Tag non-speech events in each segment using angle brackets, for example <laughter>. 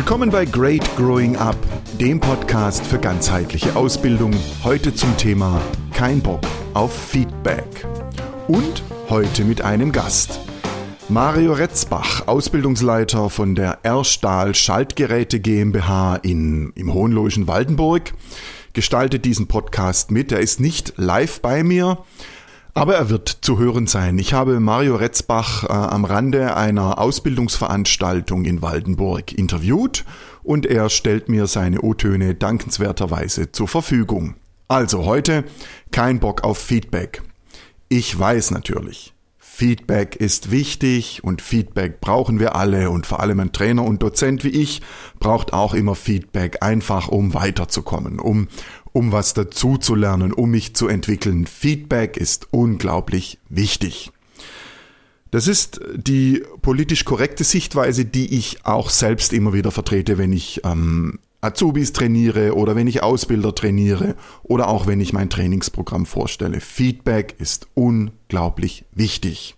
Willkommen bei Great Growing Up, dem Podcast für ganzheitliche Ausbildung. Heute zum Thema Kein Bock auf Feedback. Und heute mit einem Gast. Mario Retzbach, Ausbildungsleiter von der Erstahl Schaltgeräte GmbH in, im Hohenlohischen Waldenburg, gestaltet diesen Podcast mit. Er ist nicht live bei mir, aber er wird zu hören sein. Ich habe Mario Retzbach äh, am Rande einer Ausbildungsveranstaltung in Waldenburg interviewt und er stellt mir seine O-Töne dankenswerterweise zur Verfügung. Also heute kein Bock auf Feedback. Ich weiß natürlich, Feedback ist wichtig und Feedback brauchen wir alle und vor allem ein Trainer und Dozent wie ich braucht auch immer Feedback, einfach um weiterzukommen, um um was dazu zu lernen, um mich zu entwickeln. Feedback ist unglaublich wichtig. Das ist die politisch korrekte Sichtweise, die ich auch selbst immer wieder vertrete, wenn ich ähm, Azubis trainiere oder wenn ich Ausbilder trainiere oder auch wenn ich mein Trainingsprogramm vorstelle. Feedback ist unglaublich wichtig.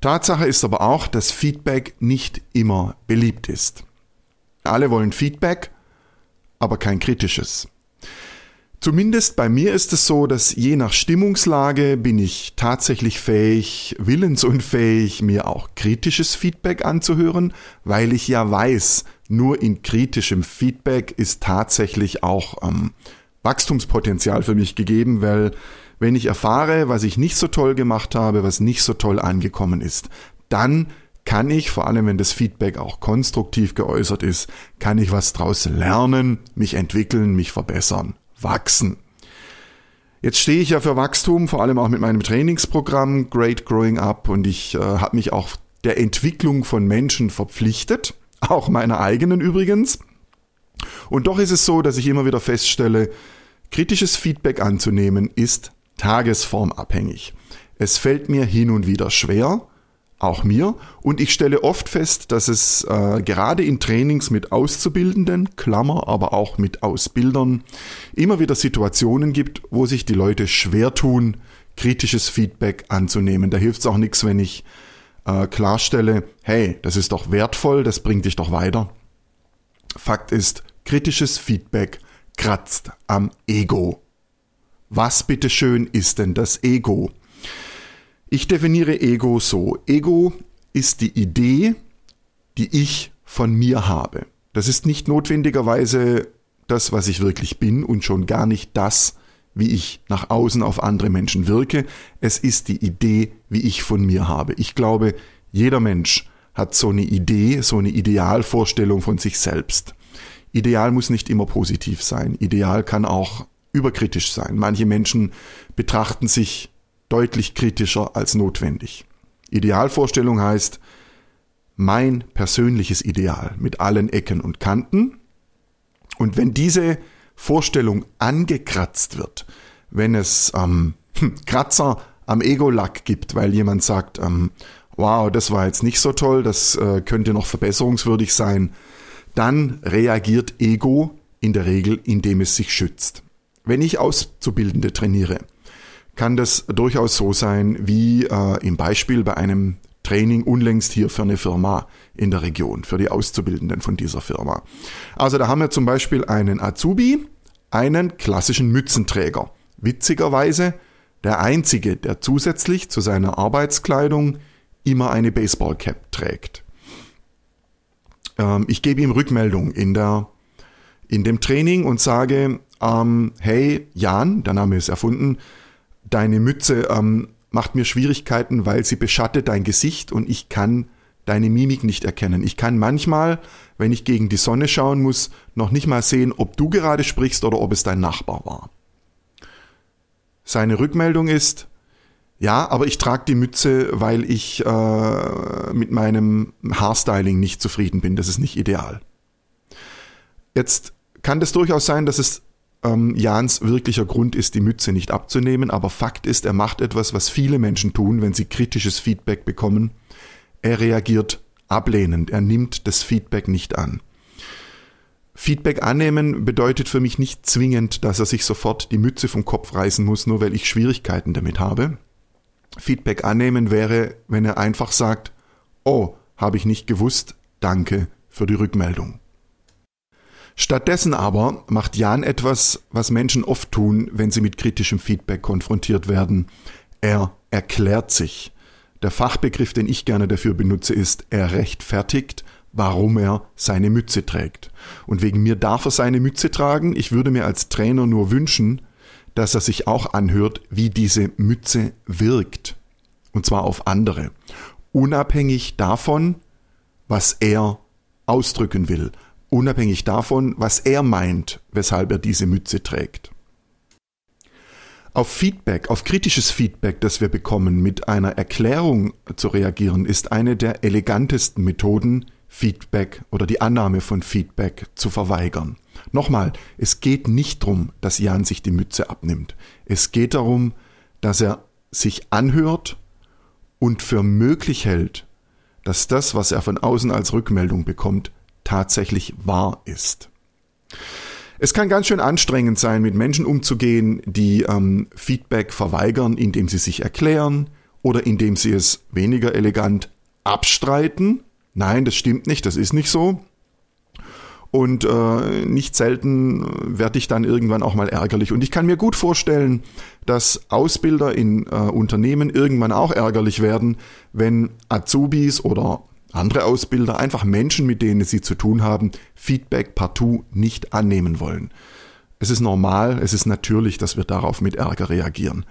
Tatsache ist aber auch, dass Feedback nicht immer beliebt ist. Alle wollen Feedback, aber kein kritisches. Zumindest bei mir ist es so, dass je nach Stimmungslage bin ich tatsächlich fähig, willensunfähig, mir auch kritisches Feedback anzuhören, weil ich ja weiß, nur in kritischem Feedback ist tatsächlich auch ähm, Wachstumspotenzial für mich gegeben, weil wenn ich erfahre, was ich nicht so toll gemacht habe, was nicht so toll angekommen ist, dann kann ich, vor allem wenn das Feedback auch konstruktiv geäußert ist, kann ich was draus lernen, mich entwickeln, mich verbessern wachsen. Jetzt stehe ich ja für Wachstum, vor allem auch mit meinem Trainingsprogramm Great Growing Up und ich äh, habe mich auch der Entwicklung von Menschen verpflichtet, <laughs> auch meiner eigenen übrigens. Und doch ist es so, dass ich immer wieder feststelle, kritisches Feedback anzunehmen ist tagesformabhängig. Es fällt mir hin und wieder schwer, auch mir. Und ich stelle oft fest, dass es äh, gerade in Trainings mit Auszubildenden, Klammer, aber auch mit Ausbildern, immer wieder Situationen gibt, wo sich die Leute schwer tun, kritisches Feedback anzunehmen. Da hilft es auch nichts, wenn ich äh, klarstelle, hey, das ist doch wertvoll, das bringt dich doch weiter. Fakt ist, kritisches Feedback kratzt am Ego. Was bitteschön ist denn das Ego? Ich definiere Ego so. Ego ist die Idee, die ich von mir habe. Das ist nicht notwendigerweise das, was ich wirklich bin und schon gar nicht das, wie ich nach außen auf andere Menschen wirke. Es ist die Idee, wie ich von mir habe. Ich glaube, jeder Mensch hat so eine Idee, so eine Idealvorstellung von sich selbst. Ideal muss nicht immer positiv sein. Ideal kann auch überkritisch sein. Manche Menschen betrachten sich deutlich kritischer als notwendig. Idealvorstellung heißt mein persönliches Ideal mit allen Ecken und Kanten. Und wenn diese Vorstellung angekratzt wird, wenn es ähm, <laughs> Kratzer am Ego-Lack gibt, weil jemand sagt, ähm, wow, das war jetzt nicht so toll, das äh, könnte noch verbesserungswürdig sein, dann reagiert Ego in der Regel, indem es sich schützt. Wenn ich Auszubildende trainiere, kann das durchaus so sein, wie äh, im Beispiel bei einem Training unlängst hier für eine Firma in der Region, für die Auszubildenden von dieser Firma. Also da haben wir zum Beispiel einen Azubi, einen klassischen Mützenträger. Witzigerweise der einzige, der zusätzlich zu seiner Arbeitskleidung immer eine Baseballcap trägt. Ähm, ich gebe ihm Rückmeldung in der in dem Training und sage, ähm, hey Jan, der Name ist erfunden, deine Mütze ähm, macht mir Schwierigkeiten, weil sie beschattet dein Gesicht und ich kann deine Mimik nicht erkennen. Ich kann manchmal, wenn ich gegen die Sonne schauen muss, noch nicht mal sehen, ob du gerade sprichst oder ob es dein Nachbar war. Seine Rückmeldung ist, ja, aber ich trage die Mütze, weil ich äh, mit meinem Haarstyling nicht zufrieden bin. Das ist nicht ideal. Jetzt kann das durchaus sein, dass es ähm, Jans wirklicher Grund ist, die Mütze nicht abzunehmen, aber Fakt ist, er macht etwas, was viele Menschen tun, wenn sie kritisches Feedback bekommen. Er reagiert ablehnend, er nimmt das Feedback nicht an. Feedback annehmen bedeutet für mich nicht zwingend, dass er sich sofort die Mütze vom Kopf reißen muss, nur weil ich Schwierigkeiten damit habe. Feedback annehmen wäre, wenn er einfach sagt, oh, habe ich nicht gewusst, danke für die Rückmeldung. Stattdessen aber macht Jan etwas, was Menschen oft tun, wenn sie mit kritischem Feedback konfrontiert werden. Er erklärt sich. Der Fachbegriff, den ich gerne dafür benutze, ist, er rechtfertigt, warum er seine Mütze trägt. Und wegen mir darf er seine Mütze tragen. Ich würde mir als Trainer nur wünschen, dass er sich auch anhört, wie diese Mütze wirkt. Und zwar auf andere. Unabhängig davon, was er ausdrücken will, unabhängig davon, was er meint, weshalb er diese Mütze trägt. Auf Feedback, auf kritisches Feedback, das wir bekommen, mit einer Erklärung zu reagieren, ist eine der elegantesten Methoden, Feedback oder die Annahme von Feedback zu verweigern. Nochmal, es geht nicht darum, dass Jan sich die Mütze abnimmt. Es geht darum, dass er sich anhört und für möglich hält, dass das, was er von außen als Rückmeldung bekommt, tatsächlich wahr ist. Es kann ganz schön anstrengend sein, mit Menschen umzugehen, die ähm, Feedback verweigern, indem sie sich erklären oder indem sie es weniger elegant abstreiten. Nein, das stimmt nicht, das ist nicht so. Und äh, nicht selten werde ich dann irgendwann auch mal ärgerlich. Und ich kann mir gut vorstellen, dass Ausbilder in äh, Unternehmen irgendwann auch ärgerlich werden, wenn Azubis oder andere Ausbilder, einfach Menschen, mit denen sie zu tun haben, Feedback partout nicht annehmen wollen. Es ist normal, es ist natürlich, dass wir darauf mit Ärger reagieren.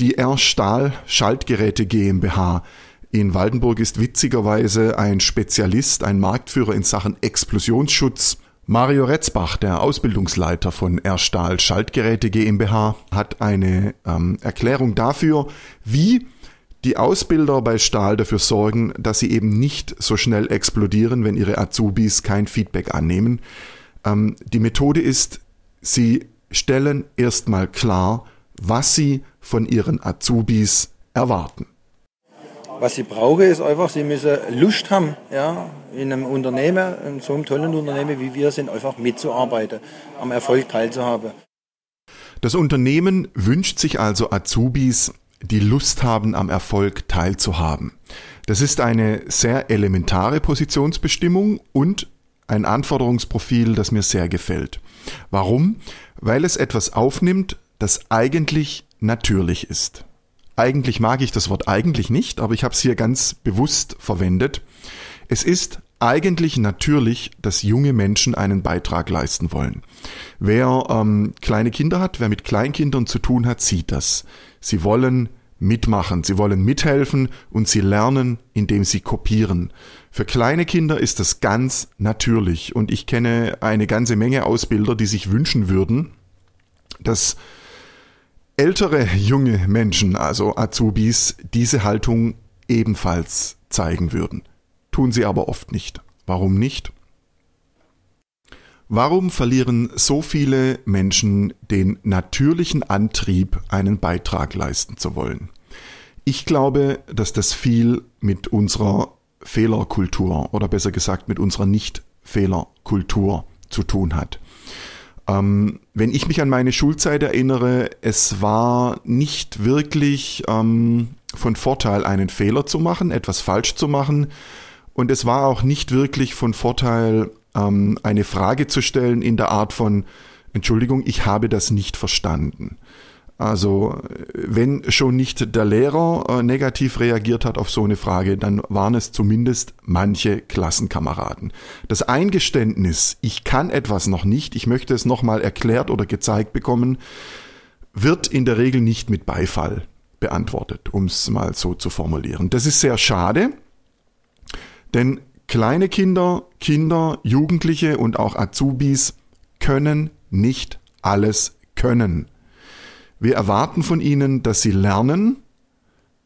Die R Stahl Schaltgeräte GmbH in Waldenburg ist witzigerweise ein Spezialist, ein Marktführer in Sachen Explosionsschutz. Mario Retzbach, der Ausbildungsleiter von R Stahl Schaltgeräte GmbH, hat eine ähm, Erklärung dafür, wie die Ausbilder bei Stahl dafür sorgen, dass sie eben nicht so schnell explodieren, wenn ihre Azubis kein Feedback annehmen. Ähm, die Methode ist, sie stellen erstmal klar, was sie von ihren Azubis erwarten. Was sie brauchen, ist einfach, sie müssen Lust haben, ja, in einem Unternehmen, in so einem tollen Unternehmen wie wir sind, einfach mitzuarbeiten, am Erfolg teilzuhaben. Das Unternehmen wünscht sich also Azubis, die Lust haben, am Erfolg teilzuhaben. Das ist eine sehr elementare Positionsbestimmung und ein Anforderungsprofil, das mir sehr gefällt. Warum? Weil es etwas aufnimmt, das eigentlich natürlich ist. Eigentlich mag ich das Wort eigentlich nicht, aber ich habe es hier ganz bewusst verwendet. Es ist eigentlich natürlich, dass junge Menschen einen Beitrag leisten wollen. Wer ähm, kleine Kinder hat, wer mit Kleinkindern zu tun hat, sieht das. Sie wollen mitmachen, sie wollen mithelfen und sie lernen, indem sie kopieren. Für kleine Kinder ist das ganz natürlich und ich kenne eine ganze Menge Ausbilder, die sich wünschen würden, dass ältere junge Menschen, also Azubis, diese Haltung ebenfalls zeigen würden. Tun sie aber oft nicht. Warum nicht? Warum verlieren so viele Menschen den natürlichen Antrieb, einen Beitrag leisten zu wollen? Ich glaube, dass das viel mit unserer Fehlerkultur oder besser gesagt mit unserer Nicht-Fehlerkultur zu tun hat. Ähm, wenn ich mich an meine Schulzeit erinnere, es war nicht wirklich ähm, von Vorteil, einen Fehler zu machen, etwas falsch zu machen. Und es war auch nicht wirklich von Vorteil, ähm, eine Frage zu stellen in der Art von, Entschuldigung, ich habe das nicht verstanden. Also wenn schon nicht der Lehrer äh, negativ reagiert hat auf so eine Frage, dann waren es zumindest manche Klassenkameraden. Das Eingeständnis, ich kann etwas noch nicht, ich möchte es nochmal erklärt oder gezeigt bekommen, wird in der Regel nicht mit Beifall beantwortet, um es mal so zu formulieren. Das ist sehr schade, denn kleine Kinder, Kinder, Jugendliche und auch Azubis können nicht alles können. Wir erwarten von ihnen, dass sie lernen.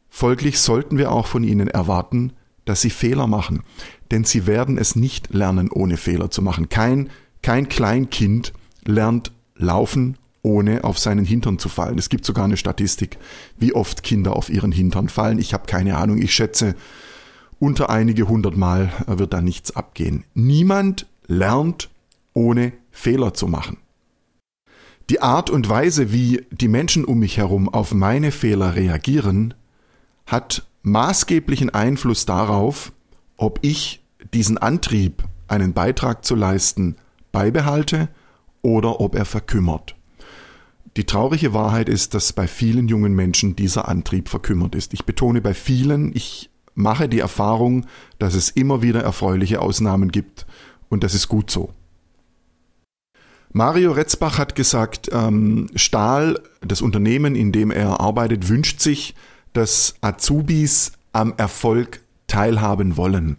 Folglich sollten wir auch von ihnen erwarten, dass sie Fehler machen. Denn sie werden es nicht lernen, ohne Fehler zu machen. Kein, kein Kleinkind lernt laufen, ohne auf seinen Hintern zu fallen. Es gibt sogar eine Statistik, wie oft Kinder auf ihren Hintern fallen. Ich habe keine Ahnung. Ich schätze, unter einige hundert Mal wird da nichts abgehen. Niemand lernt, ohne Fehler zu machen. Die Art und Weise, wie die Menschen um mich herum auf meine Fehler reagieren, hat maßgeblichen Einfluss darauf, ob ich diesen Antrieb, einen Beitrag zu leisten, beibehalte oder ob er verkümmert. Die traurige Wahrheit ist, dass bei vielen jungen Menschen dieser Antrieb verkümmert ist. Ich betone bei vielen, ich mache die Erfahrung, dass es immer wieder erfreuliche Ausnahmen gibt und das ist gut so. Mario Retzbach hat gesagt, ähm, Stahl, das Unternehmen, in dem er arbeitet, wünscht sich, dass Azubis am Erfolg teilhaben wollen.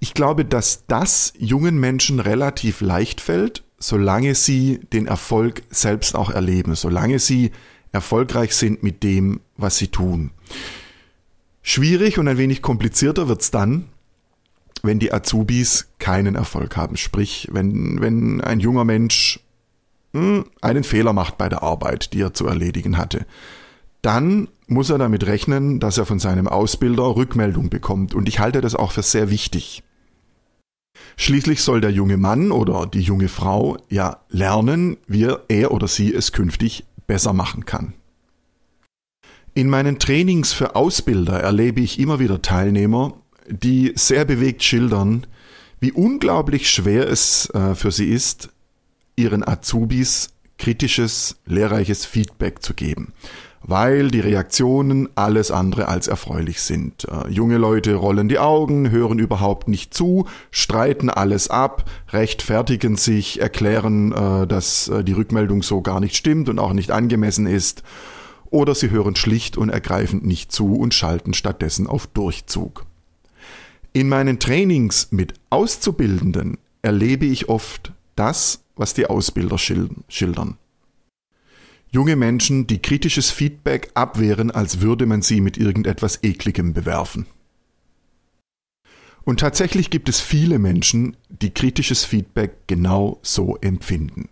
Ich glaube, dass das jungen Menschen relativ leicht fällt, solange sie den Erfolg selbst auch erleben, solange sie erfolgreich sind mit dem, was sie tun. Schwierig und ein wenig komplizierter wird's dann, wenn die Azubis keinen Erfolg haben. Sprich, wenn, wenn ein junger Mensch hm, einen Fehler macht bei der Arbeit, die er zu erledigen hatte. Dann muss er damit rechnen, dass er von seinem Ausbilder Rückmeldung bekommt. Und ich halte das auch für sehr wichtig. Schließlich soll der junge Mann oder die junge Frau ja lernen, wie er oder sie es künftig besser machen kann. In meinen Trainings für Ausbilder erlebe ich immer wieder Teilnehmer, die sehr bewegt schildern, wie unglaublich schwer es äh, für sie ist, ihren Azubis kritisches, lehrreiches Feedback zu geben, weil die Reaktionen alles andere als erfreulich sind. Äh, junge Leute rollen die Augen, hören überhaupt nicht zu, streiten alles ab, rechtfertigen sich, erklären, äh, dass die Rückmeldung so gar nicht stimmt und auch nicht angemessen ist, oder sie hören schlicht und ergreifend nicht zu und schalten stattdessen auf Durchzug. In meinen Trainings mit Auszubildenden erlebe ich oft das, was die Ausbilder schildern. Junge Menschen, die kritisches Feedback abwehren, als würde man sie mit irgendetwas Ekligem bewerfen. Und tatsächlich gibt es viele Menschen, die kritisches Feedback genau so empfinden.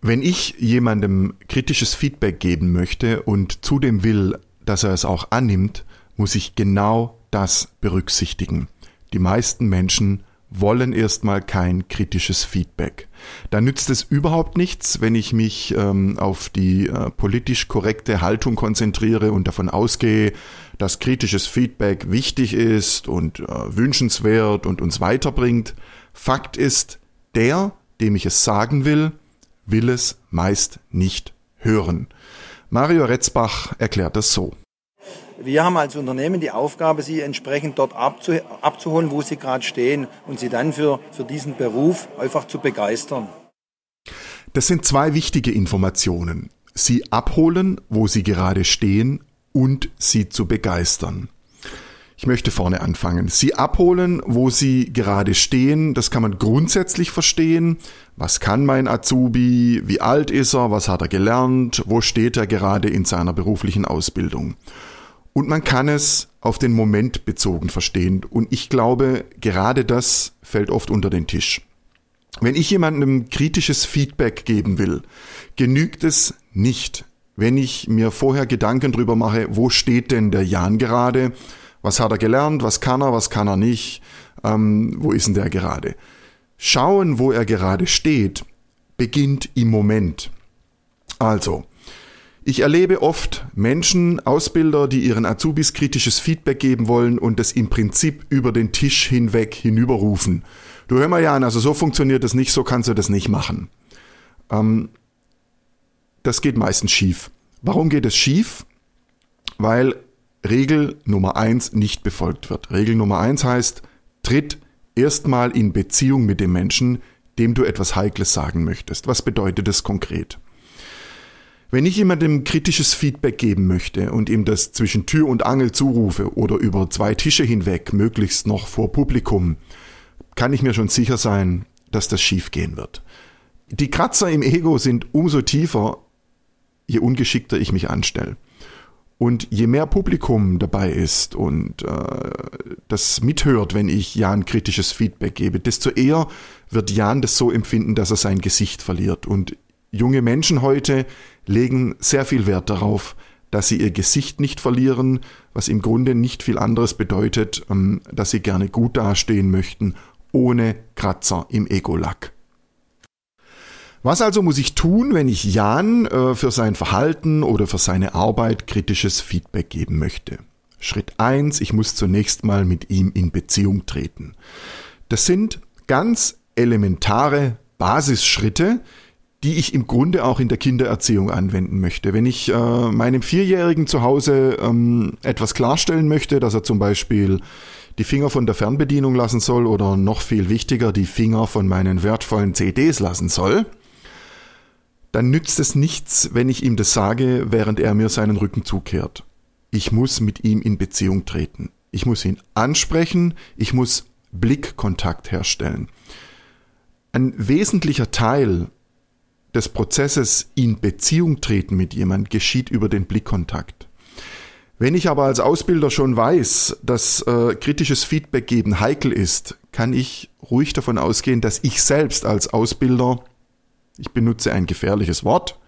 Wenn ich jemandem kritisches Feedback geben möchte und zudem will, dass er es auch annimmt, muss ich genau das berücksichtigen. Die meisten Menschen wollen erstmal kein kritisches Feedback. Da nützt es überhaupt nichts, wenn ich mich ähm, auf die äh, politisch korrekte Haltung konzentriere und davon ausgehe, dass kritisches Feedback wichtig ist und äh, wünschenswert und uns weiterbringt. Fakt ist, der, dem ich es sagen will, will es meist nicht hören. Mario Retzbach erklärt das so. Wir haben als Unternehmen die Aufgabe, sie entsprechend dort abzu abzuholen, wo sie gerade stehen und sie dann für, für diesen Beruf einfach zu begeistern. Das sind zwei wichtige Informationen. Sie abholen, wo sie gerade stehen und sie zu begeistern. Ich möchte vorne anfangen. Sie abholen, wo Sie gerade stehen. Das kann man grundsätzlich verstehen. Was kann mein Azubi? Wie alt ist er? Was hat er gelernt? Wo steht er gerade in seiner beruflichen Ausbildung? Und man kann es auf den Moment bezogen verstehen. Und ich glaube, gerade das fällt oft unter den Tisch. Wenn ich jemandem kritisches Feedback geben will, genügt es nicht, wenn ich mir vorher Gedanken drüber mache, wo steht denn der Jan gerade, was hat er gelernt, was kann er, was kann er nicht, ähm, wo ist denn der gerade. Schauen, wo er gerade steht, beginnt im Moment. Also, ich erlebe oft Menschen, Ausbilder, die ihren Azubis kritisches Feedback geben wollen und das im Prinzip über den Tisch hinweg hinüberrufen. Du hör mal, Jan, also so funktioniert das nicht, so kannst du das nicht machen. Ähm, das geht meistens schief. Warum geht es schief? Weil Regel Nummer eins nicht befolgt wird. Regel Nummer eins heißt, tritt erstmal in Beziehung mit dem Menschen, dem du etwas Heikles sagen möchtest. Was bedeutet das konkret? Wenn ich jemandem kritisches Feedback geben möchte und ihm das zwischen Tür und Angel zurufe oder über zwei Tische hinweg, möglichst noch vor Publikum, kann ich mir schon sicher sein, dass das schiefgehen wird. Die Kratzer im Ego sind umso tiefer, je ungeschickter ich mich anstelle. Und je mehr Publikum dabei ist und äh, das mithört, wenn ich Jan kritisches Feedback gebe, desto eher wird Jan das so empfinden, dass er sein Gesicht verliert. Und junge Menschen heute legen sehr viel Wert darauf, dass sie ihr Gesicht nicht verlieren, was im Grunde nicht viel anderes bedeutet, ähm, dass sie gerne gut dastehen möchten, ohne Kratzer im Ego-Lack. Was also muss ich tun, wenn ich Jan äh, für sein Verhalten oder für seine Arbeit kritisches Feedback geben möchte? Schritt eins: ich muss zunächst mal mit ihm in Beziehung treten. Das sind ganz elementare Basisschritte, die ich im Grunde auch in der Kindererziehung anwenden möchte. Wenn ich äh, meinem Vierjährigen zu Hause ähm, etwas klarstellen möchte, dass er zum Beispiel die Finger von der Fernbedienung lassen soll oder noch viel wichtiger, die Finger von meinen wertvollen CDs lassen soll, dann nützt es nichts, wenn ich ihm das sage, während er mir seinen Rücken zukehrt. Ich muss mit ihm in Beziehung treten. Ich muss ihn ansprechen, ich muss Blickkontakt herstellen. Ein wesentlicher Teil des Prozesses in Beziehung treten mit jemand geschieht über den Blickkontakt. Wenn ich aber als Ausbilder schon weiß, dass äh, kritisches Feedback geben heikel ist, kann ich ruhig davon ausgehen, dass ich selbst als Ausbilder, ich benutze ein gefährliches Wort,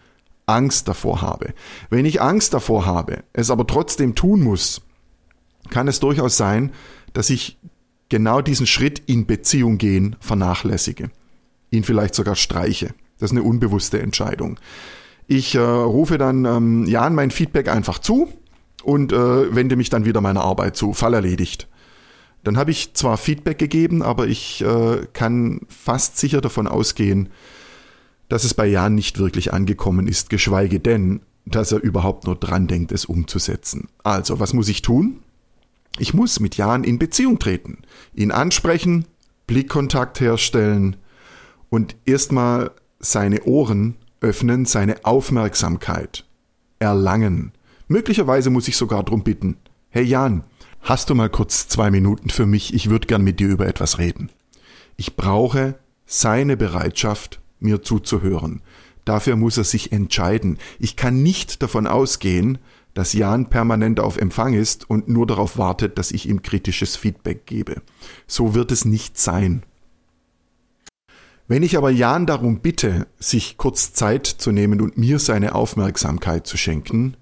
Angst davor habe. Wenn ich Angst davor habe, es aber trotzdem tun muss, kann es durchaus sein, dass ich genau diesen Schritt in Beziehung gehen vernachlässige, ihn vielleicht sogar streiche. Das ist eine unbewusste Entscheidung. Ich äh, rufe dann ähm, Jan mein Feedback einfach zu und äh, wende mich dann wieder meiner Arbeit zu. Fall erledigt. Dann habe ich zwar Feedback gegeben, aber ich äh, kann fast sicher davon ausgehen, dass es bei Jan nicht wirklich angekommen ist, geschweige denn, dass er überhaupt nur dran denkt, es umzusetzen. Also, was muss ich tun? Ich muss mit Jan in Beziehung treten, ihn ansprechen, Blickkontakt herstellen und erstmal seine Ohren öffnen, seine Aufmerksamkeit erlangen. Möglicherweise muss ich sogar drum bitten. Hey Jan, hast du mal kurz zwei Minuten für mich? Ich würde gern mit dir über etwas reden. Ich brauche seine Bereitschaft, mir zuzuhören. Dafür muss er sich entscheiden. Ich kann nicht davon ausgehen, dass Jan permanent auf Empfang ist und nur darauf wartet, dass ich ihm kritisches Feedback gebe. So wird es nicht sein. Wenn ich aber Jan darum bitte, sich kurz Zeit zu nehmen und mir seine Aufmerksamkeit zu schenken,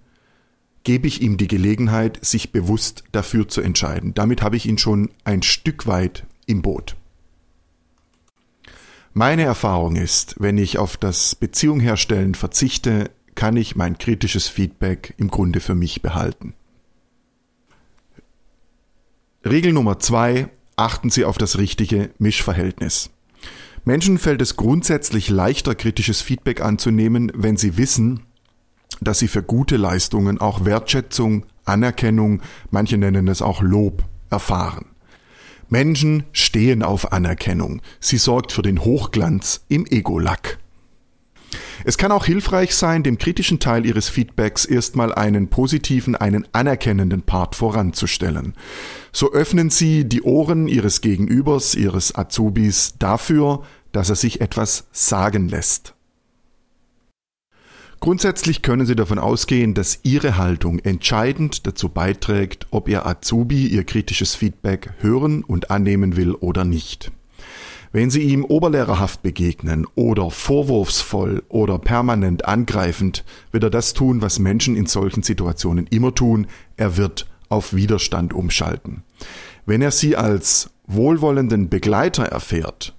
gebe ich ihm die Gelegenheit, sich bewusst dafür zu entscheiden. Damit habe ich ihn schon ein Stück weit im Boot. Meine Erfahrung ist, wenn ich auf das Beziehung herstellen verzichte, kann ich mein kritisches Feedback im Grunde für mich behalten. Regel Nummer zwei, achten Sie auf das richtige Mischverhältnis. Menschen fällt es grundsätzlich leichter, kritisches Feedback anzunehmen, wenn sie wissen, dass sie für gute Leistungen auch Wertschätzung, Anerkennung, manche nennen es auch Lob, erfahren. Menschen stehen auf Anerkennung. Sie sorgt für den Hochglanz im Ego-Lack. Es kann auch hilfreich sein, dem kritischen Teil Ihres Feedbacks erstmal einen positiven, einen anerkennenden Part voranzustellen. So öffnen Sie die Ohren Ihres Gegenübers, Ihres Azubis dafür, dass er sich etwas sagen lässt. Grundsätzlich können Sie davon ausgehen, dass Ihre Haltung entscheidend dazu beiträgt, ob Ihr Azubi Ihr kritisches Feedback hören und annehmen will oder nicht. Wenn Sie ihm oberlehrerhaft begegnen oder vorwurfsvoll oder permanent angreifend, wird er das tun, was Menschen in solchen Situationen immer tun, er wird auf Widerstand umschalten. Wenn er Sie als wohlwollenden Begleiter erfährt,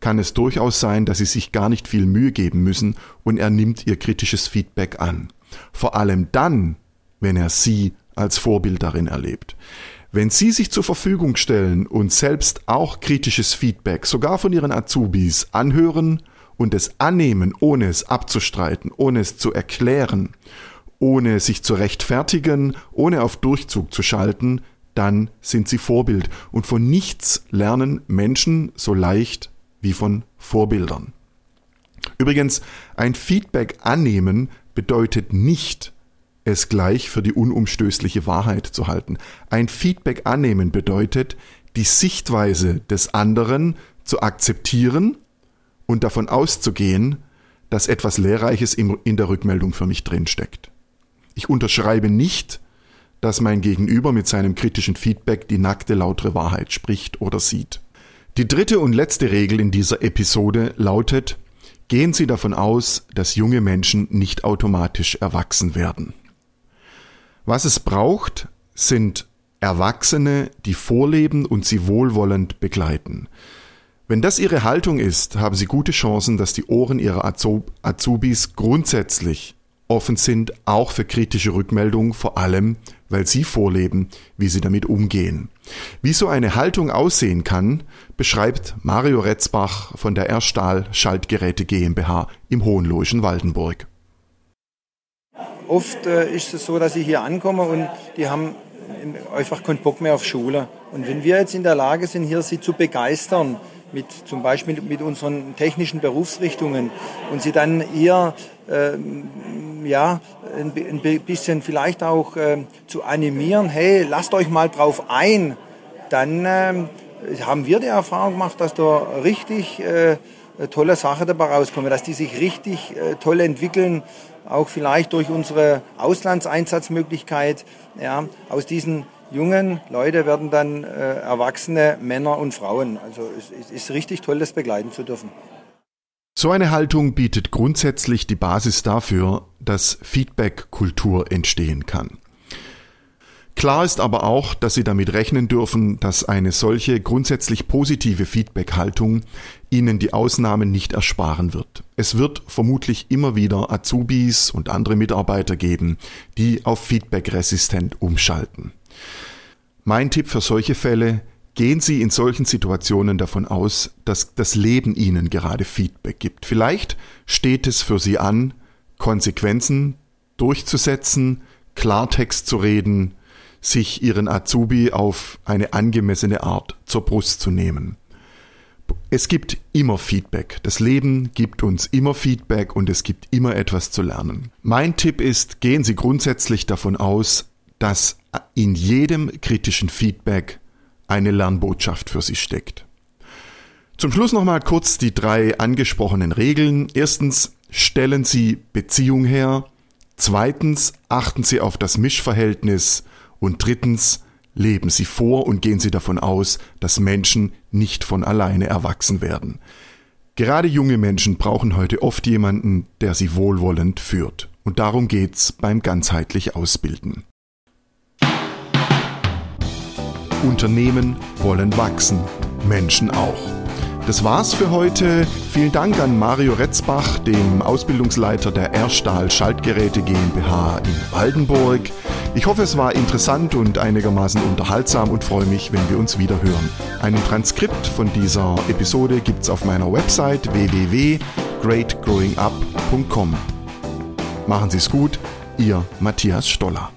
kann es durchaus sein, dass sie sich gar nicht viel Mühe geben müssen und er nimmt ihr kritisches Feedback an. Vor allem dann, wenn er sie als Vorbild darin erlebt. Wenn Sie sich zur Verfügung stellen und selbst auch kritisches Feedback, sogar von Ihren Azubis, anhören und es annehmen, ohne es abzustreiten, ohne es zu erklären, ohne sich zu rechtfertigen, ohne auf Durchzug zu schalten, dann sind Sie Vorbild. Und von nichts lernen Menschen so leicht wie von Vorbildern. Übrigens, ein Feedback annehmen bedeutet nicht, es gleich für die unumstößliche Wahrheit zu halten. Ein Feedback annehmen bedeutet, die Sichtweise des anderen zu akzeptieren und davon auszugehen, dass etwas Lehrreiches in der Rückmeldung für mich drinsteckt. Ich unterschreibe nicht, dass mein Gegenüber mit seinem kritischen Feedback die nackte lautere Wahrheit spricht oder sieht. Die dritte und letzte Regel in dieser Episode lautet, gehen Sie davon aus, dass junge Menschen nicht automatisch erwachsen werden. Was es braucht, sind Erwachsene, die vorleben und sie wohlwollend begleiten. Wenn das ihre Haltung ist, haben sie gute Chancen, dass die Ohren ihrer Azubis grundsätzlich offen sind, auch für kritische Rückmeldungen, vor allem, weil sie vorleben, wie sie damit umgehen. Wie so eine Haltung aussehen kann, beschreibt Mario Retzbach von der Erstahl Schaltgeräte GmbH im Hohenlohischen Waldenburg. Oft äh, ist es so, dass sie hier ankommen und die haben einfach keinen Bock mehr auf Schule. Und wenn wir jetzt in der Lage sind, hier sie zu begeistern, mit zum Beispiel mit unseren technischen Berufsrichtungen und sie dann äh, ja, ein, bisschen vielleicht auch äh, zu animieren, hey, lasst euch mal drauf ein, dann äh, haben wir die Erfahrung gemacht, dass da richtig äh, tolle Sachen dabei rauskommen, dass die sich richtig äh, toll entwickeln, auch vielleicht durch unsere Auslandseinsatzmöglichkeit. Ja, aus diesen jungen Leute werden dann äh, erwachsene Männer und Frauen. Also es, es ist richtig toll, das begleiten zu dürfen. So eine Haltung bietet grundsätzlich die Basis dafür, dass Feedback-Kultur entstehen kann. Klar ist aber auch, dass Sie damit rechnen dürfen, dass eine solche grundsätzlich positive Feedback-Haltung Ihnen die Ausnahmen nicht ersparen wird. Es wird vermutlich immer wieder Azubis und andere Mitarbeiter geben, die auf Feedback-resistent umschalten. Mein Tipp für solche Fälle, gehen Sie in solchen Situationen davon aus, dass das Leben Ihnen gerade Feedback gibt. Vielleicht steht es für Sie an, Konsequenzen durchzusetzen, Klartext zu reden, sich Ihren Azubi auf eine angemessene Art zur Brust zu nehmen. Es gibt immer Feedback. Das Leben gibt uns immer Feedback und es gibt immer etwas zu lernen. Mein Tipp ist, gehen Sie grundsätzlich davon aus, dass in jedem kritischen Feedback eine Lernbotschaft für Sie steckt. Zum Schluss nochmal kurz die drei angesprochenen Regeln. Erstens, stellen Sie Beziehung her. Zweitens, achten Sie auf das Mischverhältnis. Und drittens, leben Sie vor und gehen Sie davon aus, dass Menschen nicht von alleine erwachsen werden. Gerade junge Menschen brauchen heute oft jemanden, der sie wohlwollend führt. Und darum geht's beim ganzheitlich Ausbilden. Unternehmen wollen wachsen, Menschen auch. Das war's für heute. Vielen Dank an Mario Retzbach, dem Ausbildungsleiter der Erstahl Schaltgeräte GmbH in Waldenburg. Ich hoffe, es war interessant und einigermaßen unterhaltsam und freue mich, wenn wir uns wieder hören. Ein Transkript von dieser Episode gibt's auf meiner Website www.greatgrowingup.com. Machen Sie's gut, Ihr Matthias Stoller.